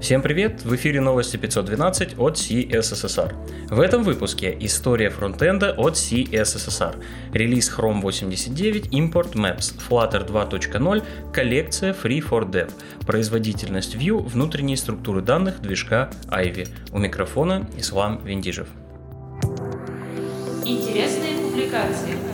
Всем привет! В эфире новости 512 от CSSSR. В этом выпуске история фронтенда от CSSSR, релиз Chrome 89, Import Maps, Flutter 2.0, коллекция Free for Dev, производительность Vue, внутренние структуры данных движка Ivy. У микрофона Ислам Виндижев. Интересные публикации –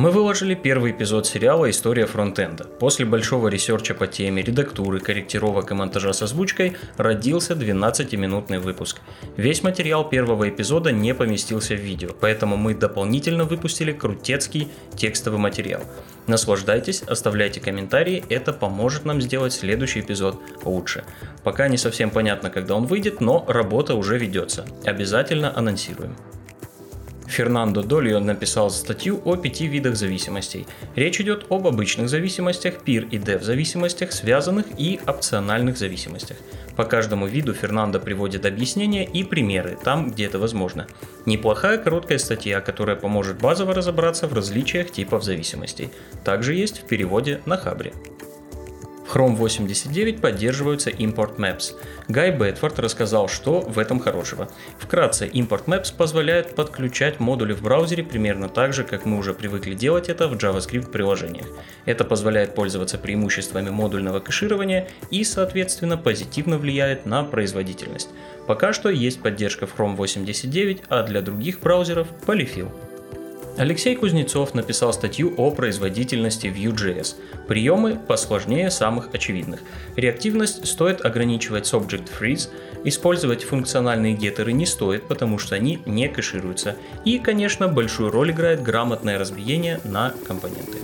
мы выложили первый эпизод сериала «История фронтенда». После большого research а по теме редактуры, корректировок и монтажа с озвучкой родился 12-минутный выпуск. Весь материал первого эпизода не поместился в видео, поэтому мы дополнительно выпустили крутецкий текстовый материал. Наслаждайтесь, оставляйте комментарии, это поможет нам сделать следующий эпизод лучше. Пока не совсем понятно, когда он выйдет, но работа уже ведется. Обязательно анонсируем. Фернандо Долио написал статью о пяти видах зависимостей. Речь идет об обычных зависимостях, пир и дев зависимостях, связанных и опциональных зависимостях. По каждому виду Фернандо приводит объяснения и примеры там, где это возможно. Неплохая короткая статья, которая поможет базово разобраться в различиях типов зависимостей. Также есть в переводе на Хабре. Chrome 89 поддерживаются Import Maps. Гай Бетфорд рассказал, что в этом хорошего. Вкратце, Import Maps позволяет подключать модули в браузере примерно так же, как мы уже привыкли делать это в JavaScript приложениях. Это позволяет пользоваться преимуществами модульного кэширования и, соответственно, позитивно влияет на производительность. Пока что есть поддержка в Chrome 89, а для других браузеров Polyfill. Алексей Кузнецов написал статью о производительности Vue.js. Приемы посложнее самых очевидных. Реактивность стоит ограничивать с Object Freeze, использовать функциональные геттеры не стоит, потому что они не кэшируются. И, конечно, большую роль играет грамотное разбиение на компоненты.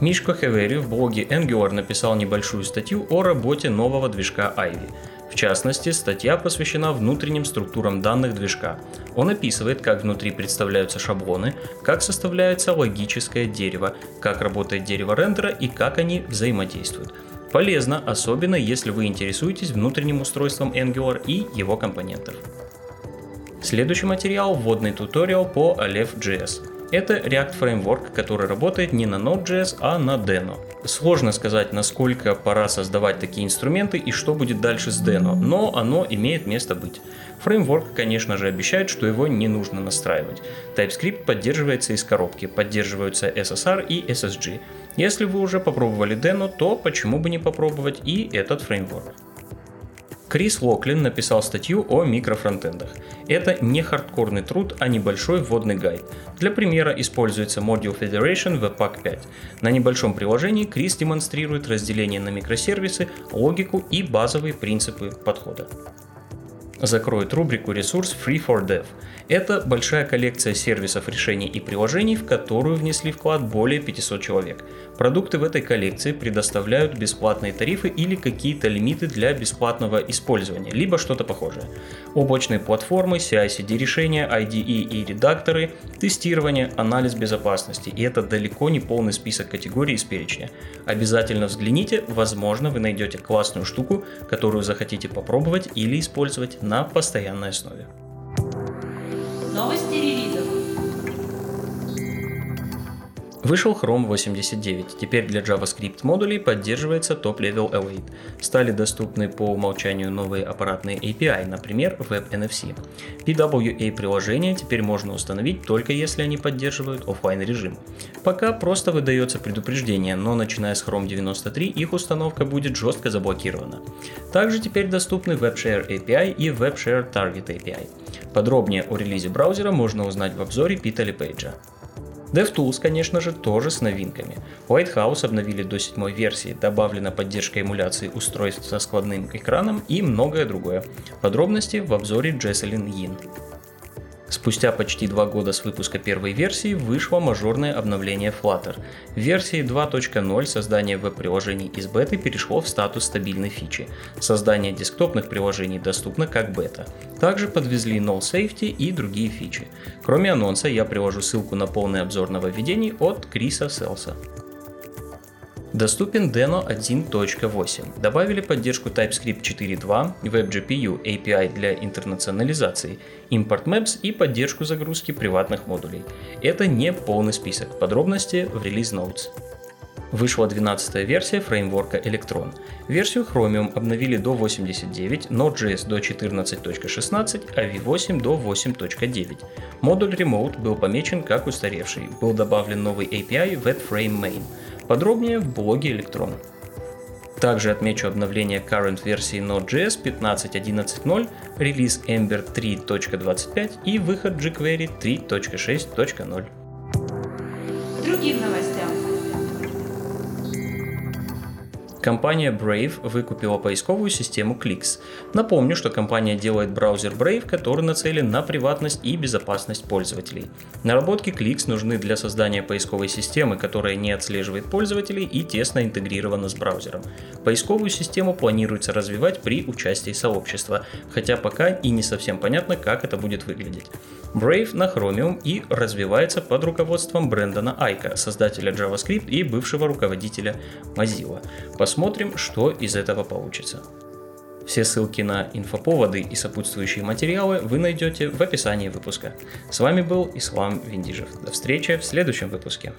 Мишка Хевери в блоге Angular написал небольшую статью о работе нового движка Ivy. В частности, статья посвящена внутренним структурам данных движка. Он описывает, как внутри представляются шаблоны, как составляется логическое дерево, как работает дерево рендера и как они взаимодействуют. Полезно, особенно если вы интересуетесь внутренним устройством Angular и его компонентов. Следующий материал – вводный туториал по Aleph.js. Это React Framework, который работает не на Node.js, а на Deno. Сложно сказать, насколько пора создавать такие инструменты и что будет дальше с Deno, но оно имеет место быть. Фреймворк, конечно же, обещает, что его не нужно настраивать. TypeScript поддерживается из коробки, поддерживаются SSR и SSG. Если вы уже попробовали Deno, то почему бы не попробовать и этот фреймворк. Крис Локлин написал статью о микрофронтендах. Это не хардкорный труд, а небольшой вводный гайд. Для примера используется Module Federation Webpack 5. На небольшом приложении Крис демонстрирует разделение на микросервисы, логику и базовые принципы подхода закроет рубрику «Ресурс Free for Dev». Это большая коллекция сервисов, решений и приложений, в которую внесли вклад более 500 человек. Продукты в этой коллекции предоставляют бесплатные тарифы или какие-то лимиты для бесплатного использования, либо что-то похожее. Облачные платформы, CI-CD решения, IDE и редакторы, тестирование, анализ безопасности. И это далеко не полный список категорий из перечня. Обязательно взгляните, возможно вы найдете классную штуку, которую захотите попробовать или использовать на постоянной основе. Новости релизов. Вышел Chrome 89. Теперь для JavaScript модулей поддерживается Level Await. Стали доступны по умолчанию новые аппаратные API, например, WebNFC. PWA приложения теперь можно установить только если они поддерживают офлайн режим. Пока просто выдается предупреждение, но начиная с Chrome 93 их установка будет жестко заблокирована. Также теперь доступны WebShare API и WebShare Target API. Подробнее о релизе браузера можно узнать в обзоре Пита Лепейджа. DevTools, конечно же, тоже с новинками. White House обновили до седьмой версии, добавлена поддержка эмуляции устройств со складным экраном и многое другое. Подробности в обзоре Jesselyn Yin. Спустя почти два года с выпуска первой версии вышло мажорное обновление Flutter. В версии 2.0 создание веб-приложений из беты перешло в статус стабильной фичи. Создание десктопных приложений доступно как бета. Также подвезли Null Safety и другие фичи. Кроме анонса я приложу ссылку на полный обзор нововведений от Криса Селса. Доступен Deno 1.8. Добавили поддержку TypeScript 4.2, WebGPU API для интернационализации, Import Maps и поддержку загрузки приватных модулей. Это не полный список, подробности в Release Notes. Вышла 12 версия фреймворка Electron. Версию Chromium обновили до 89, Node.js до 14.16, а V8 до 8.9. Модуль Remote был помечен как устаревший. Был добавлен новый API WetFrame Main. Подробнее в блоге Electron. Также отмечу обновление current версии Node.js 15.11.0, релиз Ember 3.25 и выход jQuery 3.6.0. Другим новостям. Компания Brave выкупила поисковую систему Clicks. Напомню, что компания делает браузер Brave, который нацелен на приватность и безопасность пользователей. Наработки Clicks нужны для создания поисковой системы, которая не отслеживает пользователей и тесно интегрирована с браузером. Поисковую систему планируется развивать при участии сообщества, хотя пока и не совсем понятно, как это будет выглядеть. Brave на Chromium и развивается под руководством Брэндона Айка, создателя JavaScript и бывшего руководителя Mozilla. Посмотрим, что из этого получится. Все ссылки на инфоповоды и сопутствующие материалы вы найдете в описании выпуска. С вами был Ислам Виндижев. До встречи в следующем выпуске.